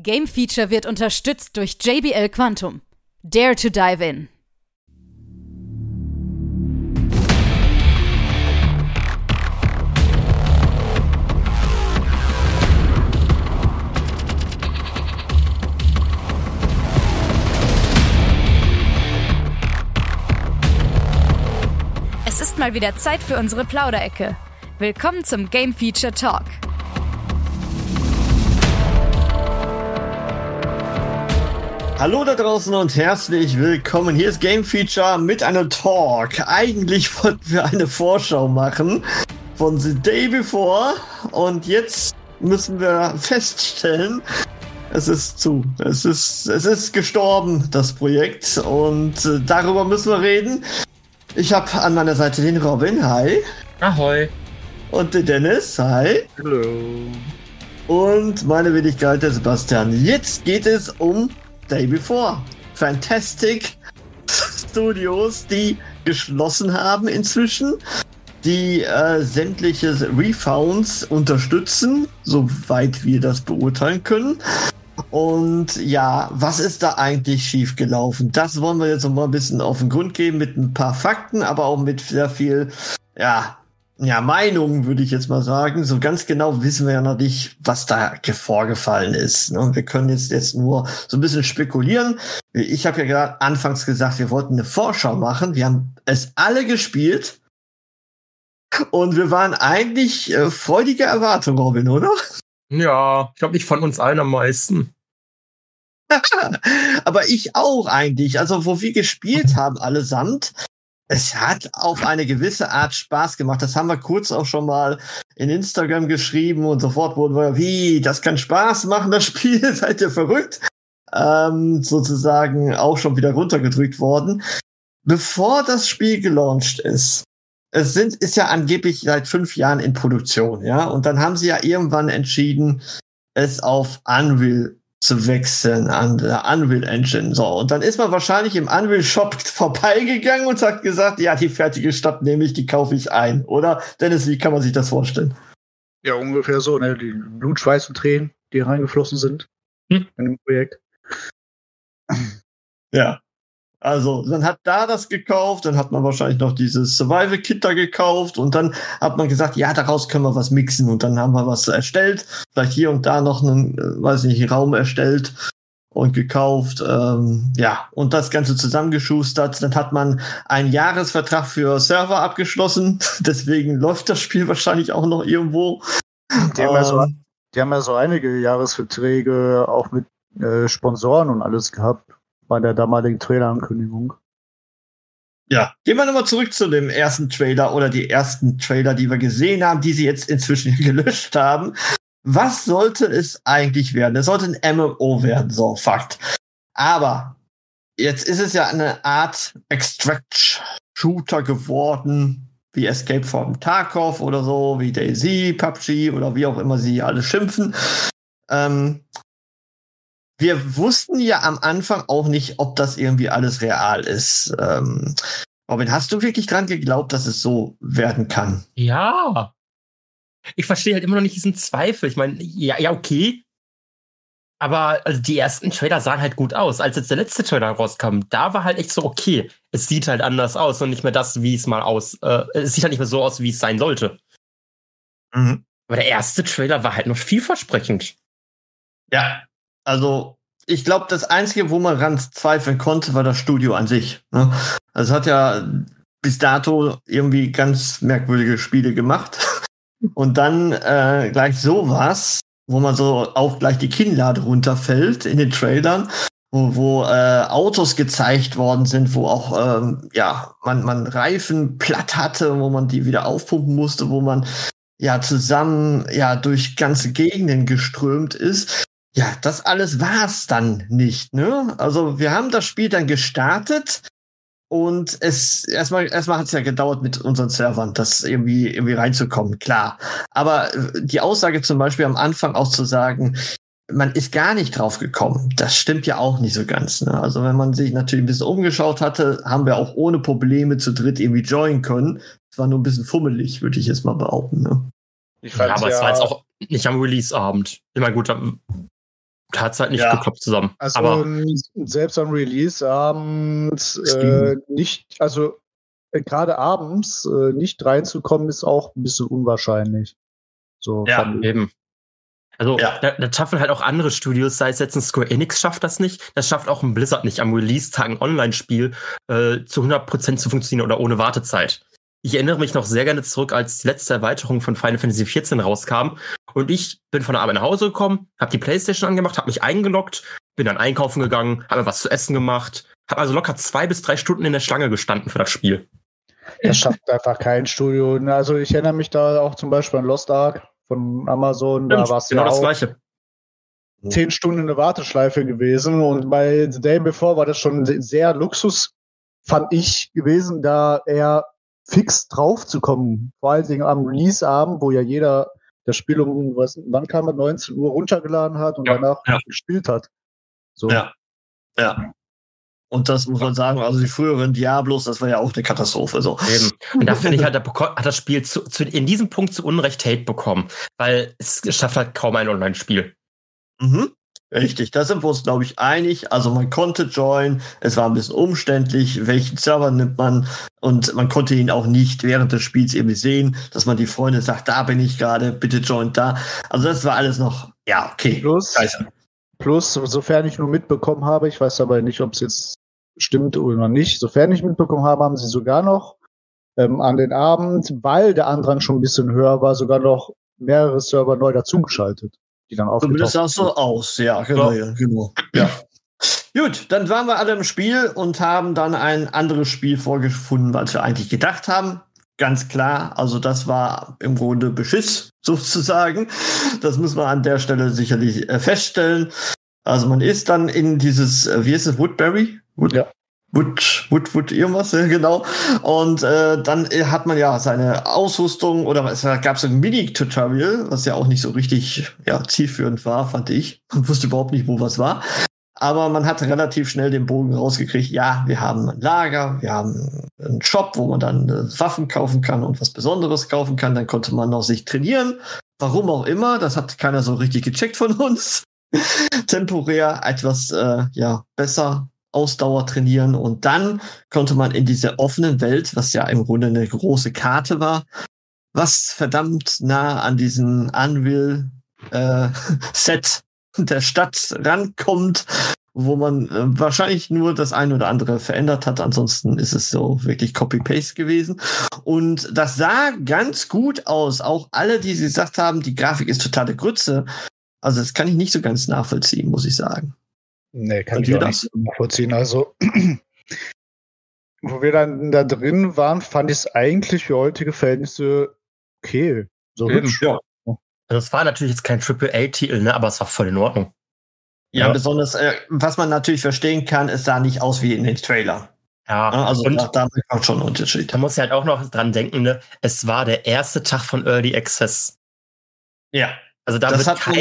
Game Feature wird unterstützt durch JBL Quantum. Dare to dive in. Es ist mal wieder Zeit für unsere Plauderecke. Willkommen zum Game Feature Talk. Hallo da draußen und herzlich willkommen. Hier ist Game Feature mit einem Talk. Eigentlich wollten wir eine Vorschau machen von The Day Before und jetzt müssen wir feststellen, es ist zu. Es ist, es ist gestorben, das Projekt und äh, darüber müssen wir reden. Ich habe an meiner Seite den Robin, hi. Ahoi. Und den Dennis, hi. Hallo. Und meine Wenigkeit, der Sebastian. Jetzt geht es um Day Before. Fantastic Studios, die geschlossen haben inzwischen, die äh, sämtliche Refounds unterstützen, soweit wir das beurteilen können. Und ja, was ist da eigentlich schiefgelaufen? Das wollen wir jetzt noch mal ein bisschen auf den Grund geben mit ein paar Fakten, aber auch mit sehr viel, ja, ja, Meinungen, würde ich jetzt mal sagen. So ganz genau wissen wir ja noch nicht, was da vorgefallen ist. Ne? Wir können jetzt, jetzt nur so ein bisschen spekulieren. Ich habe ja gerade anfangs gesagt, wir wollten eine Vorschau machen. Wir haben es alle gespielt. Und wir waren eigentlich äh, freudige Erwartung, Robin, oder? Ja, ich glaube, ich von uns allen am meisten. Aber ich auch eigentlich. Also, wo wir gespielt haben allesamt, es hat auf eine gewisse Art Spaß gemacht. Das haben wir kurz auch schon mal in Instagram geschrieben und sofort wurden wir, wie, das kann Spaß machen, das Spiel, seid ihr verrückt? Ähm, sozusagen auch schon wieder runtergedrückt worden. Bevor das Spiel gelauncht ist, es sind, ist ja angeblich seit fünf Jahren in Produktion, ja, und dann haben sie ja irgendwann entschieden, es auf Unreal zu wechseln an der Unreal Engine. So, und dann ist man wahrscheinlich im Unreal Shop vorbeigegangen und hat gesagt, ja, die fertige Stadt nehme ich, die kaufe ich ein. Oder, Dennis, wie kann man sich das vorstellen? Ja, ungefähr so, ne? Die Blut, Schweiß und Tränen, die reingeflossen sind hm. in dem Projekt. Ja. Also, man hat da das gekauft, dann hat man wahrscheinlich noch dieses Survival Kit da gekauft und dann hat man gesagt, ja, daraus können wir was mixen und dann haben wir was erstellt, vielleicht hier und da noch einen, äh, weiß nicht, Raum erstellt und gekauft, ähm, ja, und das Ganze zusammengeschustert. Dann hat man einen Jahresvertrag für Server abgeschlossen, deswegen läuft das Spiel wahrscheinlich auch noch irgendwo. Die haben, ähm, ja, so, ähm, die haben ja so einige Jahresverträge auch mit äh, Sponsoren und alles gehabt bei der damaligen Trailer-Ankündigung. Ja, gehen wir nochmal zurück zu dem ersten Trailer oder die ersten Trailer, die wir gesehen haben, die sie jetzt inzwischen gelöscht haben. Was sollte es eigentlich werden? Es sollte ein MMO werden, so Fakt. Aber jetzt ist es ja eine Art Extract-Shooter geworden, wie Escape from Tarkov oder so, wie Daisy, PUBG oder wie auch immer sie alle schimpfen. Ähm, wir wussten ja am Anfang auch nicht, ob das irgendwie alles real ist. Ähm, Robin, hast du wirklich dran geglaubt, dass es so werden kann? Ja. Ich verstehe halt immer noch nicht diesen Zweifel. Ich meine, ja, ja, okay. Aber also die ersten Trailer sahen halt gut aus. Als jetzt der letzte Trailer rauskam, da war halt echt so, okay, es sieht halt anders aus und nicht mehr das, wie es mal aus. Äh, es sieht halt nicht mehr so aus, wie es sein sollte. Mhm. Aber der erste Trailer war halt noch vielversprechend. Ja, also ich glaube, das Einzige, wo man ran zweifeln konnte, war das Studio an sich. Ne? Also es hat ja bis dato irgendwie ganz merkwürdige Spiele gemacht. Und dann äh, gleich sowas, wo man so auch gleich die Kinnlade runterfällt in den Trailern, wo, wo äh, Autos gezeigt worden sind, wo auch ähm, ja man man Reifen platt hatte, wo man die wieder aufpumpen musste, wo man ja zusammen ja durch ganze Gegenden geströmt ist ja, das alles war's dann nicht, ne? Also wir haben das Spiel dann gestartet und es erstmal erstmal hat es ja gedauert mit unseren Servern, das irgendwie irgendwie reinzukommen, klar. Aber äh, die Aussage zum Beispiel am Anfang auch zu sagen, man ist gar nicht drauf gekommen. Das stimmt ja auch nicht so ganz. Ne? Also wenn man sich natürlich ein bisschen umgeschaut hatte, haben wir auch ohne Probleme zu dritt irgendwie joinen können. Es war nur ein bisschen fummelig, würde ich jetzt mal behaupten. Ne? ja, aber ja es war jetzt auch nicht am Release-Abend. Immer gut, hat es halt nicht Ja. geklappt zusammen. Also Aber ähm, selbst am Release-Abend äh, nicht, also äh, gerade abends äh, nicht reinzukommen, ist auch ein bisschen unwahrscheinlich. So Ja, eben. Also Ja. da, da schaffen halt auch andere Studios, sei es jetzt ein Square Enix schafft das nicht, das schafft auch ein Blizzard nicht, am Release-Tag ein Online-Spiel äh, zu 100% zu funktionieren oder ohne Wartezeit. Ich erinnere mich noch sehr gerne zurück, als die letzte Erweiterung von Final Fantasy XIV rauskam und ich bin von der Arbeit nach Hause gekommen, habe die Playstation angemacht, habe mich eingeloggt, bin dann einkaufen gegangen, habe mir was zu essen gemacht, habe also locker zwei bis drei Stunden in der Schlange gestanden für das Spiel. Das schafft einfach kein Studio. Also ich erinnere mich da auch zum Beispiel an Lost Ark von Amazon. Da war es genau ja das gleiche. zehn Stunden in der Warteschleife gewesen. Und bei The Day Before war das schon sehr Luxus, fand ich, gewesen, da eher fix drauf zu kommen. Vor allen Dingen am Release-Abend, wo ja jeder das Spiel um, was, wann kam es, 19 Uhr runtergeladen hat und Ja, danach ja. gespielt hat. So. Ja. Ja. Und das muss man sagen, also die früheren Diablos, das war ja auch eine Katastrophe. So. Eben. Und da finde ich halt, hat das Spiel zu, zu, in diesem Punkt zu Unrecht Hate bekommen, weil es schafft halt kaum ein Online-Spiel. Mhm. Richtig, da sind wir uns, glaube ich, einig. Also man konnte joinen, es war ein bisschen umständlich, welchen Server nimmt man und man konnte ihn auch nicht während des Spiels irgendwie sehen, dass man die Freunde sagt, da bin ich gerade, bitte joint da. Also das war alles noch, ja, okay. Plus, Scheiße. plus, sofern ich nur mitbekommen habe, ich weiß aber nicht, ob es jetzt stimmt oder nicht, sofern ich mitbekommen habe, haben sie sogar noch ähm, an den Abend, weil der Andrang schon ein bisschen höher war, sogar noch mehrere Server neu dazugeschaltet, die dann Zumindest aufgetaucht sah es so aus, ja, genau, ja. genau. Ja. Gut, dann waren wir alle im Spiel und haben dann ein anderes Spiel vorgefunden, als wir eigentlich gedacht haben. Ganz klar, also das war im Grunde Beschiss sozusagen. Das muss man an der Stelle sicherlich äh, feststellen. Also man ist dann in dieses, äh, wie ist es, Woodbury? Wood, Ja. Wood, Wood, Wood, irgendwas, genau. Und äh, dann äh, hat man ja seine Ausrüstung oder es gab so ein Mini-Tutorial, was ja auch nicht so richtig ja, zielführend war, fand ich. Man wusste überhaupt nicht, wo was war. Aber man hat relativ schnell den Bogen rausgekriegt. Ja, wir haben ein Lager, wir haben einen Shop, wo man dann äh, Waffen kaufen kann und was Besonderes kaufen kann. Dann konnte man noch sich trainieren. Warum auch immer, das hat keiner so richtig gecheckt von uns. Temporär etwas äh, ja besser Ausdauer trainieren und dann konnte man in dieser offenen Welt, was ja im Grunde eine große Karte war, was verdammt nah an diesen Unreal äh, Set der Stadt rankommt, wo man äh, wahrscheinlich nur das eine oder andere verändert hat. Ansonsten ist es so wirklich Copy-Paste gewesen. Und das sah ganz gut aus. Auch alle, die gesagt haben, die Grafik ist totale Grütze. Also das kann ich nicht so ganz nachvollziehen, muss ich sagen. Nee, kann ich auch das? nicht so nachvollziehen. Also, wo wir dann da drin waren, fand ich es eigentlich für heutige Verhältnisse okay. So Eben, hübsch. ja. Also es war natürlich jetzt kein AAA-Titel, ne, aber es war voll in Ordnung. Ja, Ja. besonders, äh, was man natürlich verstehen kann, es sah nicht aus wie in den Trailer. Ja, also und da, da man schon einen Unterschied. da muss ich halt auch noch dran denken, ne, es war der erste Tag von Early Access. Ja, Also da das wird kein,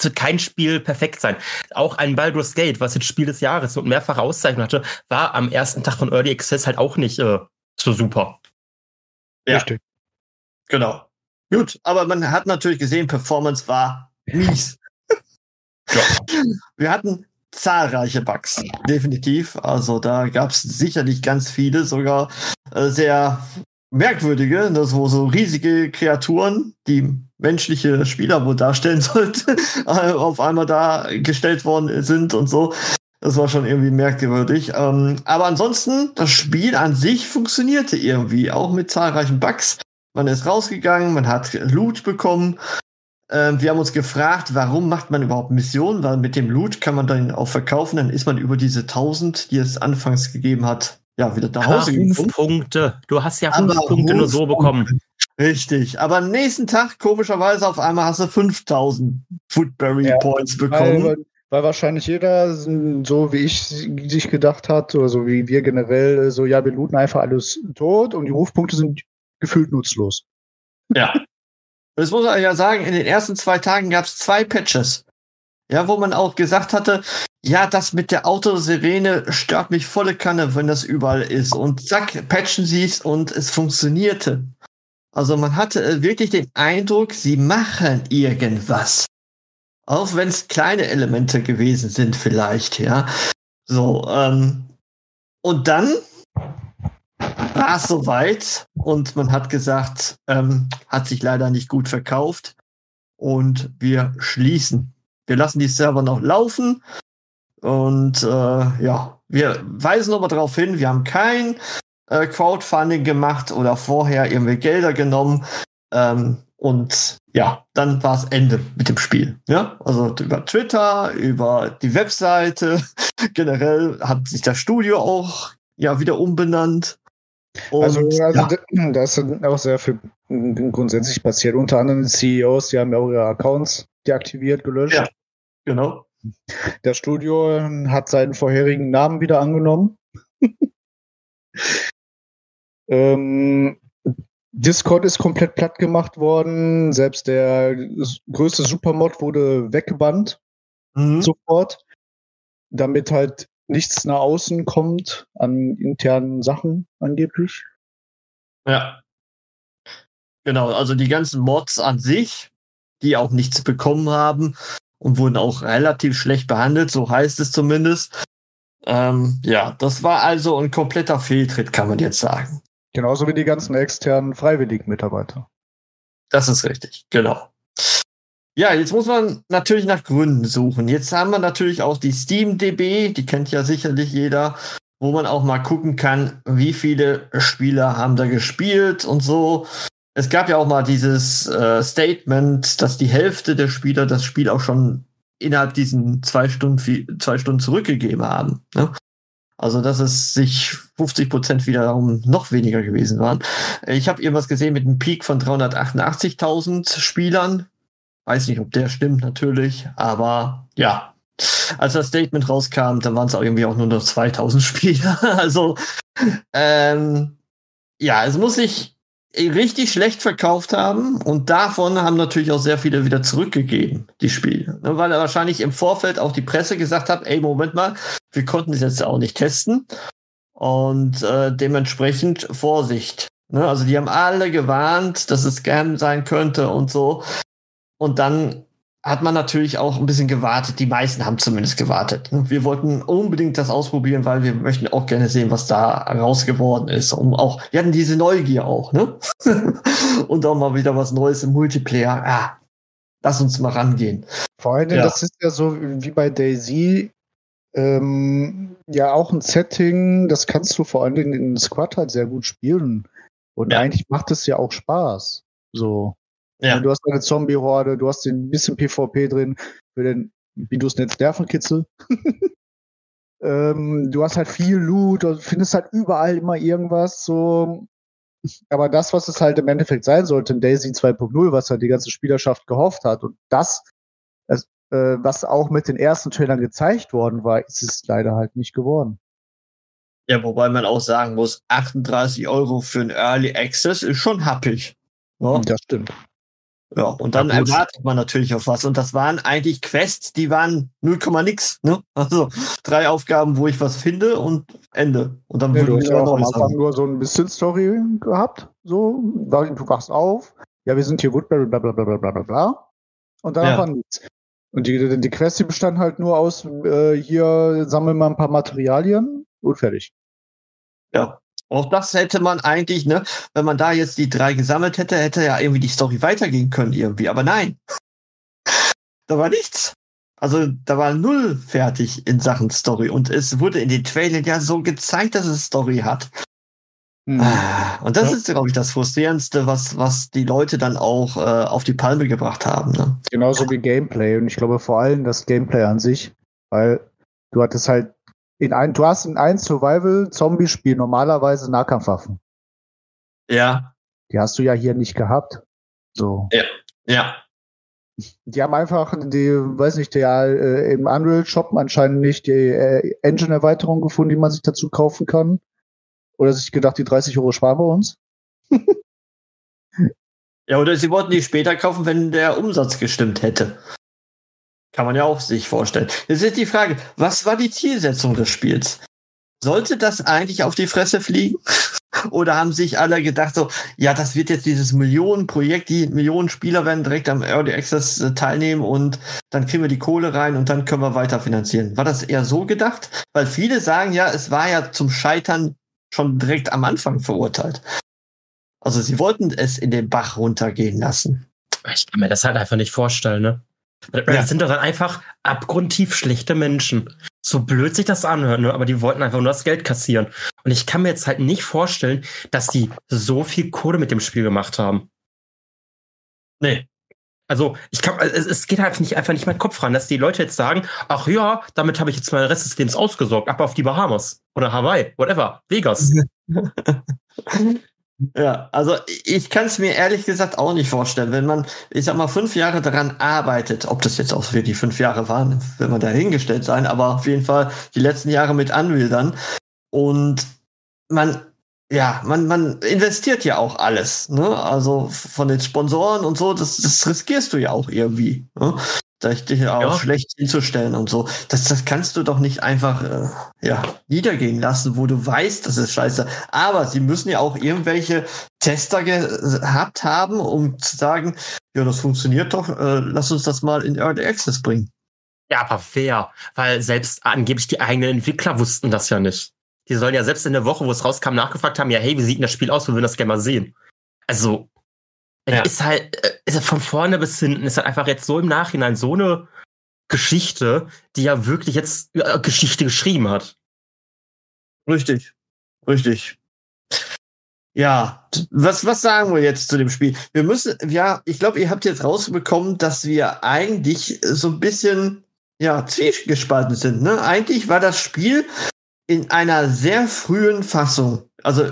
wird kein Spiel perfekt sein. Auch ein Baldur's Gate, was jetzt Spiel des Jahres und mehrfache Auszeichnungen hatte, war am ersten Tag von Early Access halt auch nicht äh, so super. Ja. Richtig. Genau. Gut, aber man hat natürlich gesehen, Performance war mies. Ja. Wir hatten zahlreiche Bugs, definitiv. Also da gab es sicherlich ganz viele, sogar äh, sehr merkwürdige, ne, so, so riesige Kreaturen, die menschliche Spieler wohl darstellen sollten, äh, auf einmal da gestellt worden sind und so. Das war schon irgendwie merkwürdig. Ähm, aber ansonsten, das Spiel an sich funktionierte irgendwie, auch mit zahlreichen Bugs. Man ist rausgegangen, man hat Loot bekommen. Ähm, wir haben uns gefragt, warum macht man überhaupt Missionen? Weil mit dem Loot kann man dann auch verkaufen. Dann ist man über diese 1000, die es anfangs gegeben hat, ja, wieder nach Aber Hause gekommen. Du hast ja Aber Rufpunkte nur so bekommen. Richtig. Aber am nächsten Tag, komischerweise, auf einmal hast du 5000 Foodberry Ja, Points bekommen. Weil, weil wahrscheinlich jeder, so wie ich sich gedacht hat, oder so wie wir generell, so, ja, wir looten einfach alles tot und die Rufpunkte sind gefühlt nutzlos. Ja. Das muss man ja sagen, in den ersten zwei Tagen gab es zwei Patches. Ja, wo man auch gesagt hatte, ja, das mit der Autosirene stört mich volle Kanne, wenn das überall ist. Und zack, patchen sie es und es funktionierte. Also man hatte äh, wirklich den Eindruck, sie machen irgendwas. Auch wenn es kleine Elemente gewesen sind, vielleicht, ja. So, ähm, und dann war es soweit und man hat gesagt, ähm, hat sich leider nicht gut verkauft und wir schließen. Wir lassen die Server noch laufen und äh, ja, wir weisen aber darauf hin, wir haben kein äh, Crowdfunding gemacht oder vorher irgendwie Gelder genommen. Ähm, und ja, dann war es Ende mit dem Spiel. Ja, also über Twitter, über die Webseite. Generell hat sich das Studio auch ja wieder umbenannt. Und, also, also ja. da ist auch sehr viel grundsätzlich passiert. Unter anderem die CEOs, die haben ja auch ihre Accounts deaktiviert, gelöscht. Ja, genau. Das Studio hat seinen vorherigen Namen wieder angenommen. ähm, Discord ist komplett platt gemacht worden. Selbst der größte Supermod wurde weggebannt. Mhm. Sofort. Damit halt nichts nach außen kommt an internen Sachen angeblich. Ja. Genau, also die ganzen Mods an sich, die auch nichts bekommen haben und wurden auch relativ schlecht behandelt, so heißt es zumindest. Ähm, ja, das war also ein kompletter Fehltritt, kann man jetzt sagen. Genauso wie die ganzen externen freiwilligen Mitarbeiter. Das ist richtig, genau. Ja, jetzt muss man natürlich nach Gründen suchen. Jetzt haben wir natürlich auch die SteamDB, die kennt ja sicherlich jeder, wo man auch mal gucken kann, wie viele Spieler haben da gespielt und so. Es gab ja auch mal dieses äh, Statement, dass die Hälfte der Spieler das Spiel auch schon innerhalb diesen zwei Stunden, zwei Stunden zurückgegeben haben. Ne? Also, dass es sich 50 Prozent wiederum noch weniger gewesen waren. Ich habe irgendwas gesehen mit einem Peak von 388.000 Spielern. Weiß nicht, ob der stimmt natürlich, aber ja. Als das Statement rauskam, dann waren es auch irgendwie auch nur noch 2000 Spieler. also, ähm, ja, es muss sich richtig schlecht verkauft haben und davon haben natürlich auch sehr viele wieder zurückgegeben, die Spiele. Ne, weil er wahrscheinlich im Vorfeld auch die Presse gesagt hat, ey, Moment mal, wir konnten es jetzt auch nicht testen und äh, dementsprechend Vorsicht. Ne? Also die haben alle gewarnt, dass es Scam sein könnte und so. Und dann hat man natürlich auch ein bisschen gewartet. Die meisten haben zumindest gewartet. Wir wollten unbedingt das ausprobieren, weil wir möchten auch gerne sehen, was da raus geworden ist. Um auch, wir hatten diese Neugier auch, ne? Und auch mal wieder was Neues im Multiplayer. Ja, lass uns mal rangehen. Vor allem, ja. das ist ja so wie bei Daisy, ähm, ja auch ein Setting, das kannst du vor allen Dingen in Squad halt sehr gut spielen. Und ja. eigentlich macht es ja auch Spaß. So. Ja. Du hast eine Zombie-Horde, du hast ein bisschen PvP drin für den, wie du es nennst, Nervenkitzel. ähm, du hast halt viel Loot, du findest halt überall immer irgendwas, so. Aber das, was es halt im Endeffekt sein sollte in Daisy 2.0, was halt die ganze Spielerschaft gehofft hat und das, das äh, was auch mit den ersten Trailern gezeigt worden war, ist es leider halt nicht geworden. Ja, wobei man auch sagen muss, 38 Euro für ein Early Access ist schon happig. Ja? Das stimmt. Ja, und dann ja, erwartet man natürlich auf was. Und das waren eigentlich Quests, die waren 0, nix. Ne? Also drei Aufgaben, wo ich was finde und Ende. Und dann ja, du hast ja am Anfang nur so ein bisschen Story gehabt. So, du wachst auf. Ja, wir sind hier Woodbury, bla bla bla bla bla bla. Und dann ja. war nichts. Und die, die Quest die bestand halt nur aus, äh, hier sammeln wir ein paar Materialien und fertig. Ja. Auch das hätte man eigentlich, ne, wenn man da jetzt die drei gesammelt hätte, hätte ja irgendwie die Story weitergehen können irgendwie. Aber nein. da war nichts. Also da war null fertig in Sachen Story. Und es wurde in den Trailern ja so gezeigt, dass es Story hat. Mhm. Und das ja. ist, glaube ich, das Frustrierendste, was, was die Leute dann auch äh, auf die Palme gebracht haben. Ne? Genauso wie Gameplay. Und ich glaube vor allem das Gameplay an sich, weil du hattest halt in ein, du hast in ein Survival-Zombie-Spiel normalerweise Nahkampfwaffen. Ja. Die hast du ja hier nicht gehabt. So. Ja. Ja. Die haben einfach die, weiß nicht, der äh, im Unreal Shop anscheinend nicht die äh, Engine-Erweiterung gefunden, die man sich dazu kaufen kann. Oder sich gedacht, die 30 Euro sparen wir uns. ja, oder sie wollten die später kaufen, wenn der Umsatz gestimmt hätte. Kann man ja auch sich vorstellen. Jetzt ist die Frage, was war die Zielsetzung des Spiels? sollte das eigentlich auf die Fresse fliegen? Oder haben sich alle gedacht so, ja, das wird jetzt dieses Millionenprojekt, die Millionen Spieler werden direkt am Early Access äh, teilnehmen und dann kriegen wir die Kohle rein und dann können wir weiter finanzieren. War das eher so gedacht? Weil viele sagen ja, es war ja zum Scheitern schon direkt am Anfang verurteilt. Also sie wollten es in den Bach runtergehen lassen. Ich kann mir das halt einfach nicht vorstellen, ne? Das Ja. sind doch dann einfach abgrundtief schlechte Menschen. So blöd sich das anhört, ne? aber die wollten einfach nur das Geld kassieren. Und ich kann mir jetzt halt nicht vorstellen, dass die so viel Kohle mit dem Spiel gemacht haben. Nee. Also, ich kann, es, es geht halt nicht, einfach nicht mein Kopf ran, dass die Leute jetzt sagen, ach ja, damit habe ich jetzt meinen Rest des Lebens ausgesorgt, ab auf die Bahamas oder Hawaii, whatever, Vegas. Ja, also ich kann es mir ehrlich gesagt auch nicht vorstellen, wenn man, ich sag mal, fünf Jahre daran arbeitet, ob das jetzt auch wirklich fünf Jahre waren, wird man dahingestellt sein, aber auf jeden Fall die letzten Jahre mit dann. Und man, ja, man, man investiert ja auch alles, ne? Also von den Sponsoren und so, das, das riskierst du ja auch irgendwie, ne? Dich auch Ja. schlecht hinzustellen und so. Das, das kannst du doch nicht einfach äh, ja, niedergehen lassen, wo du weißt, das ist scheiße. Aber sie müssen ja auch irgendwelche Tester gehabt haben, um zu sagen, ja, das funktioniert doch, äh, lass uns das mal in Early Access bringen. Ja, aber fair, weil selbst angeblich die eigenen Entwickler wussten das ja nicht. Die sollen ja selbst in der Woche, wo es rauskam, nachgefragt haben, ja, hey, wie sieht denn das Spiel aus? Wir würden das gerne mal sehen. Also, Ja. ist halt, äh, ist halt von vorne bis hinten, ist halt einfach jetzt so im Nachhinein so eine Geschichte, die ja wirklich jetzt äh, Geschichte geschrieben hat. Richtig. Richtig. Ja, was, was sagen wir jetzt zu dem Spiel? Wir müssen, ja, ich glaube, ihr habt jetzt rausbekommen, dass wir eigentlich so ein bisschen, ja, zwiegespalten sind, ne? Eigentlich war das Spiel in einer sehr frühen Fassung. Also,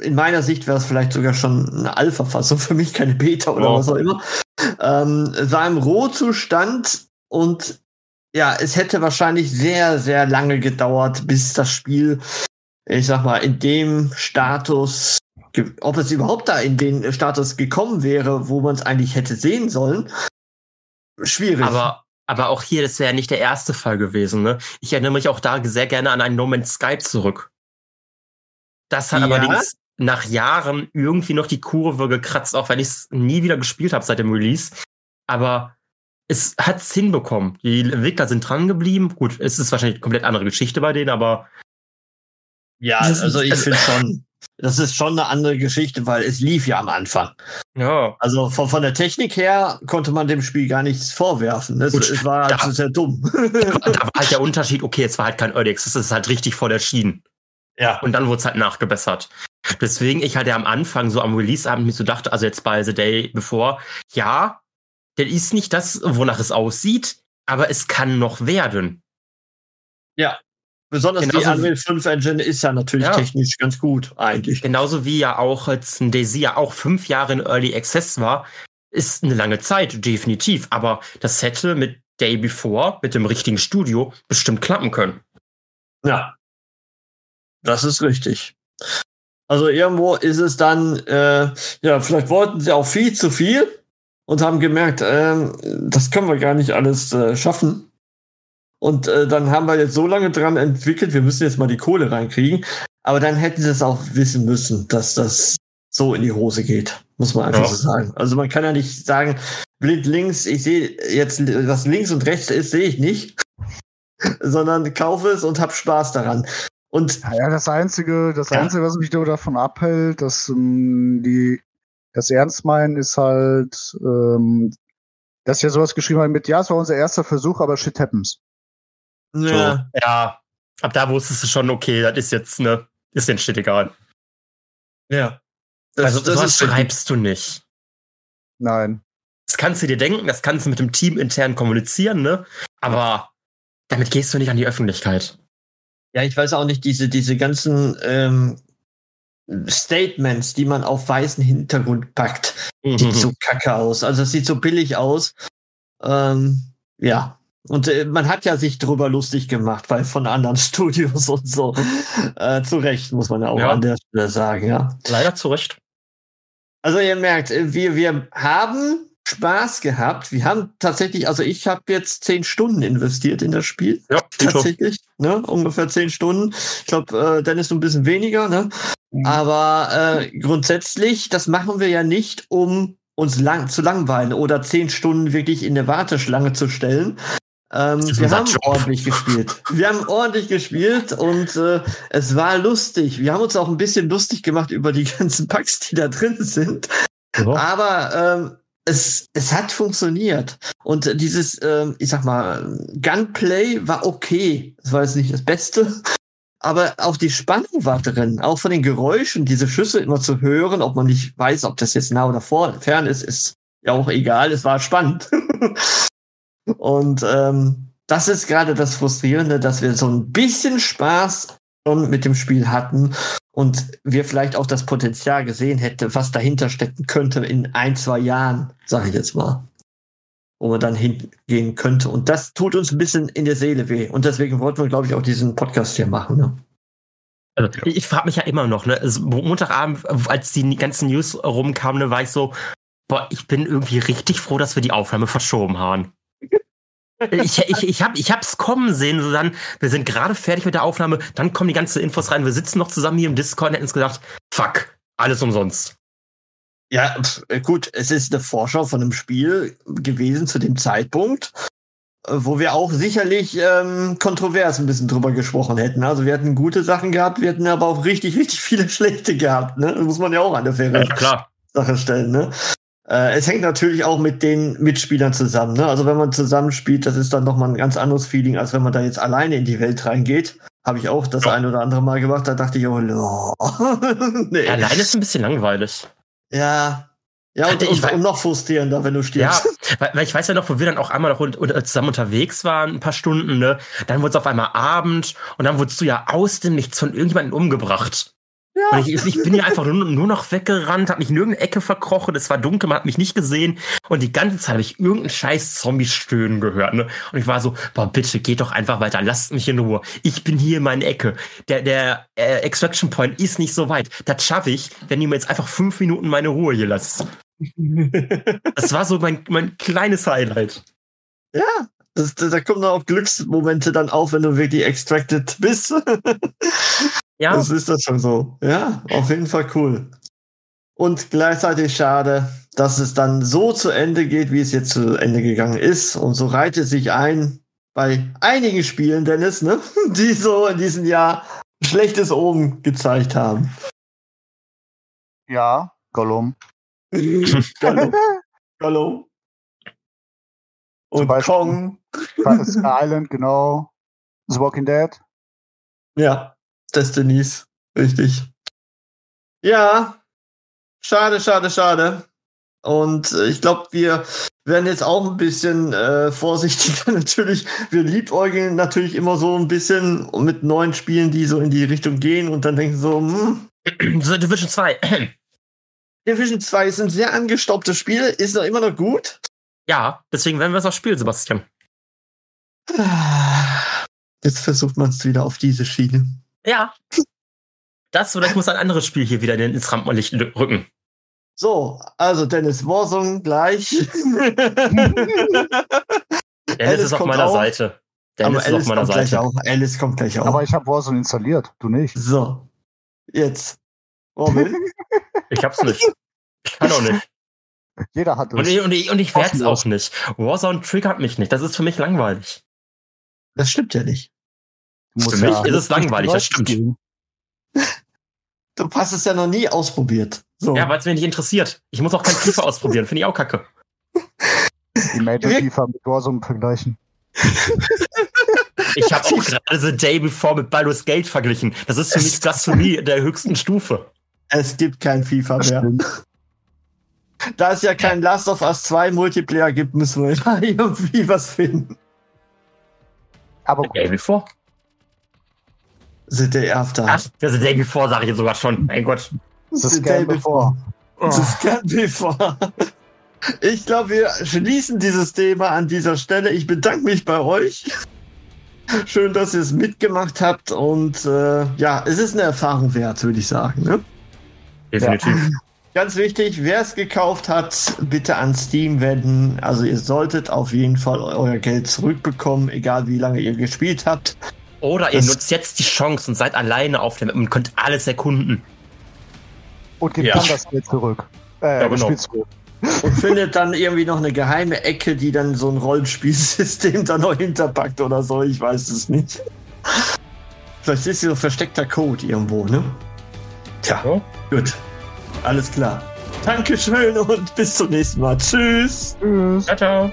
in meiner Sicht wäre es vielleicht sogar schon eine Alpha-Fassung, für mich keine Beta oder Ja. was auch immer. Ähm, es war im Rohzustand und ja, es hätte wahrscheinlich sehr, sehr lange gedauert, bis das Spiel, ich sag mal, in dem Status, ob es überhaupt da in den Status gekommen wäre, wo man es eigentlich hätte sehen sollen. Schwierig. Aber, aber auch hier, das wäre ja nicht der erste Fall gewesen. Ne? Ich erinnere mich auch da sehr gerne an einen No Man's Sky zurück. Das hat Ja? allerdings nach Jahren irgendwie noch die Kurve gekratzt, auch wenn ich es nie wieder gespielt habe seit dem Release. Aber es hat es hinbekommen. Die Entwickler sind dran geblieben. Gut, es ist wahrscheinlich eine komplett andere Geschichte bei denen, aber ja, das ist- also ich finde schon, das ist schon eine andere Geschichte, weil es lief ja am Anfang. ja. Also von, von der Technik her konnte man dem Spiel gar nichts vorwerfen. Es, Gut, es war da- also sehr dumm. da war halt der Unterschied, okay, jetzt war halt kein Early Access, es ist halt richtig vor der Schienen. Ja. Und dann wurde es halt nachgebessert. Deswegen ich halt ja am Anfang so am Release-Abend mir so dachte, also jetzt bei The Day bevor, ja, der ist nicht das, wonach es aussieht, aber es kann noch werden. Ja. Besonders die Genauso wie- Unreal 5 Engine ist ja natürlich Ja. technisch ganz gut, eigentlich. Genauso wie ja auch jetzt ein Daisy ja auch fünf Jahre in Early Access war, ist eine lange Zeit, definitiv. Aber das hätte mit Day Before, mit dem richtigen Studio, bestimmt klappen können. Ja. Das ist richtig. Also irgendwo ist es dann, äh, ja, vielleicht wollten sie auch viel zu viel und haben gemerkt, ähm, das können wir gar nicht alles äh, schaffen. Und äh, dann haben wir jetzt so lange dran entwickelt, wir müssen jetzt mal die Kohle reinkriegen. Aber dann hätten sie es auch wissen müssen, dass das so in die Hose geht, muss man einfach Ja. so sagen. Also man kann ja nicht sagen, blind links, ich sehe jetzt, was links und rechts ist, sehe ich nicht, sondern kaufe es und hab Spaß daran. Und Ja, das Einzige, das Ja. Einzige, was mich da davon abhält, dass ähm, die das Ernst meinen, ist halt, ähm, dass ja sowas geschrieben haben mit, ja, es war unser erster Versuch, aber shit happens. ja, Ja, ab da wusstest du schon, okay, das ist jetzt, ne, ist den steht egal. ja. Das, also das richtig. schreibst du nicht. Nein. Das kannst du dir denken, das kannst du mit dem Team intern kommunizieren, ne? Aber damit gehst du nicht an die Öffentlichkeit. Ja, ich weiß auch nicht, diese, diese ganzen ähm, Statements, die man auf weißen Hintergrund packt, Mhm. sieht so kacke aus. Also es sieht so billig aus. Ähm, ja. Und äh, man hat ja sich drüber lustig gemacht, weil von anderen Studios und so. Äh, zu Recht, muss man ja auch Ja. an der Stelle sagen, ja. Leider zu Recht. Also ihr merkt, äh, wir, wir haben Spaß gehabt. Wir haben tatsächlich, also ich habe jetzt zehn Stunden investiert in das Spiel. Ja, tatsächlich, ne? ungefähr zehn Stunden. Ich glaube, äh, Dennis ein bisschen weniger, ne? Mhm. Aber äh, grundsätzlich, das machen wir ja nicht, um uns lang zu langweilen oder zehn Stunden wirklich in der Warteschlange zu stellen. Ähm, wir haben Job. ordentlich gespielt. Wir haben ordentlich gespielt und äh, es war lustig. Wir haben uns auch ein bisschen lustig gemacht über die ganzen Bugs, die da drin sind. Aber ähm, es, es hat funktioniert. Und dieses, ähm, ich sag mal, Gunplay war okay. Das war jetzt nicht das Beste. Aber auch die Spannung war drin. Auch von den Geräuschen, diese Schüsse immer zu hören, ob man nicht weiß, ob das jetzt nah oder vor, fern ist, ist ja auch egal. Es war spannend. Und ähm, das ist gerade das Frustrierende, dass wir so ein bisschen Spaß schon mit dem Spiel hatten und wir vielleicht auch das Potenzial gesehen hätte, was dahinter stecken könnte in ein, zwei Jahren, sage ich jetzt mal. Wo man dann hingehen könnte. Und das tut uns ein bisschen in der Seele weh. Und deswegen wollten wir, glaube ich, auch diesen Podcast hier machen. Ne? Also, ich frage mich ja immer noch, ne? Also, Montagabend, als die ganzen News rumkamen, ne, war ich so, boah, ich bin irgendwie richtig froh, dass wir die Aufnahme verschoben haben. Ich, ich, ich, hab, ich hab's kommen sehen, so dann, wir sind gerade fertig mit der Aufnahme, dann kommen die ganzen Infos rein, wir sitzen noch zusammen hier im Discord und hätten uns gedacht, fuck, alles umsonst. Ja, pf, gut, es ist eine Vorschau von einem Spiel gewesen zu dem Zeitpunkt, äh, wo wir auch sicherlich ähm, kontrovers ein bisschen drüber gesprochen hätten. Also wir hatten gute Sachen gehabt, wir hätten aber auch richtig, richtig viele schlechte gehabt. Ne? Das muss man ja auch an der faire Ja, klar. Sache stellen. Ne? Äh, es hängt natürlich auch mit den Mitspielern zusammen. Ne? Also wenn man zusammenspielt, das ist dann nochmal ein ganz anderes Feeling, als wenn man da jetzt alleine in die Welt reingeht. Habe ich auch das Ja. ein oder andere Mal gemacht. Da dachte ich, oh, nee. Alleine ist ein bisschen langweilig. Ja. Ja, und, Ich und, und noch frustrierender, wenn du Ja, stirbst. weil, weil ich weiß ja noch, wo wir dann auch einmal noch zusammen unterwegs waren, ein paar Stunden, ne? Dann wurde es auf einmal Abend und dann wurdest du ja aus dem Nichts von irgendjemandem umgebracht. Ja. Und ich, ich bin hier einfach nur, nur noch weggerannt, hab mich in irgendeine Ecke verkrochen, es war dunkel, man hat mich nicht gesehen und die ganze Zeit habe ich irgendeinen scheiß Zombie-Stöhnen gehört. Ne? Und ich war so, boah, bitte, geht doch einfach weiter, lasst mich in Ruhe. Ich bin hier in meiner Ecke. Der, der äh, Extraction Point ist nicht so weit. Das schaffe ich, wenn ihr mir jetzt einfach fünf Minuten meine Ruhe hier lasst. Das war so mein, mein kleines Highlight. ja. Das, das, da kommen dann auch Glücksmomente dann auf, wenn du wirklich extracted bist. Ja, Das ist das schon so. Ja, auf jeden Fall cool. Und gleichzeitig schade, dass es dann so zu Ende geht, wie es jetzt zu Ende gegangen ist. Und so reiht es sich ein bei einigen Spielen, Dennis, ne? die so in diesem Jahr schlechtes Omen gezeigt haben. Ja, Gollum. Gollum. Gollum. Und Beispiel. Kong. Sky Island, genau. The Walking Dead. Ja, Destinies. Richtig. Ja, schade, schade, schade. Und äh, ich glaube, wir werden jetzt auch ein bisschen äh, vorsichtiger natürlich. Wir liebäugeln natürlich immer so ein bisschen mit neuen Spielen, die so in die Richtung gehen und dann denken so, hm, The Division 2. Division 2 ist ein sehr angestaubtes Spiel, ist noch immer noch gut. Ja, deswegen werden wir es auch spielen, Sebastian. Jetzt versucht man es wieder auf diese Schiene. Ja. Das oder ich muss ein anderes Spiel hier wieder in- ins Rampenlicht rücken. So, also Dennis Warzone gleich. Dennis Alice ist auf meiner auch. Seite. Aber Dennis ist auf Alice meiner kommt gleich Seite. auch. Alice kommt gleich auch. Aber ich habe Warzone installiert, du nicht. So, jetzt. Robin. Ich hab's nicht. Ich kann auch nicht. Jeder hat Und es. ich, und ich, und ich werd's Kostenlos. auch nicht. Warzone triggert mich nicht. Das ist für mich langweilig. Das stimmt ja nicht. Für mich ist es langweilig, das stimmt. gehen. Du hast es ja noch nie ausprobiert. So. Ja, weil es mich nicht interessiert. Ich muss auch kein FIFA ausprobieren. Finde ich auch kacke. Die Major FIFA mit Warzone vergleichen. Ich habe auch gerade The Day Before mit Baldur's Gate verglichen. Das ist für mich Blasphemie der höchsten Stufe. Es gibt kein FIFA mehr. Da es ja kein Last of Us 2 Multiplayer gibt, müssen wir da irgendwie was finden. Aber The Day Before? The Day After. Ach, The Day Before sage ich jetzt sogar schon. Mein Gott. The The Day Before. Oh. The Scam Before. Ich glaube, wir schließen dieses Thema an dieser Stelle. Ich bedanke mich bei euch. Schön, dass ihr es mitgemacht habt und äh, ja, es ist eine Erfahrung wert, würde ich sagen. Ne? Definitiv. Ganz wichtig, wer es gekauft hat, bitte an Steam wenden. Also ihr solltet auf jeden Fall euer Geld zurückbekommen, egal wie lange ihr gespielt habt. Oder ihr Das- nutzt jetzt die Chance und seid alleine auf der Map und könnt alles erkunden. Und gibt Ja. dann das Geld zurück. Äh, Ja, das genau. Spiel zurück. Und findet dann irgendwie noch eine geheime Ecke, die dann so ein Rollenspielsystem da noch hinterpackt oder so. Ich weiß es nicht. Vielleicht ist hier so versteckter Code irgendwo, ne? Tja, Ja. gut. Alles klar. Dankeschön und bis zum nächsten Mal. Tschüss. Tschüss. Ciao, ciao.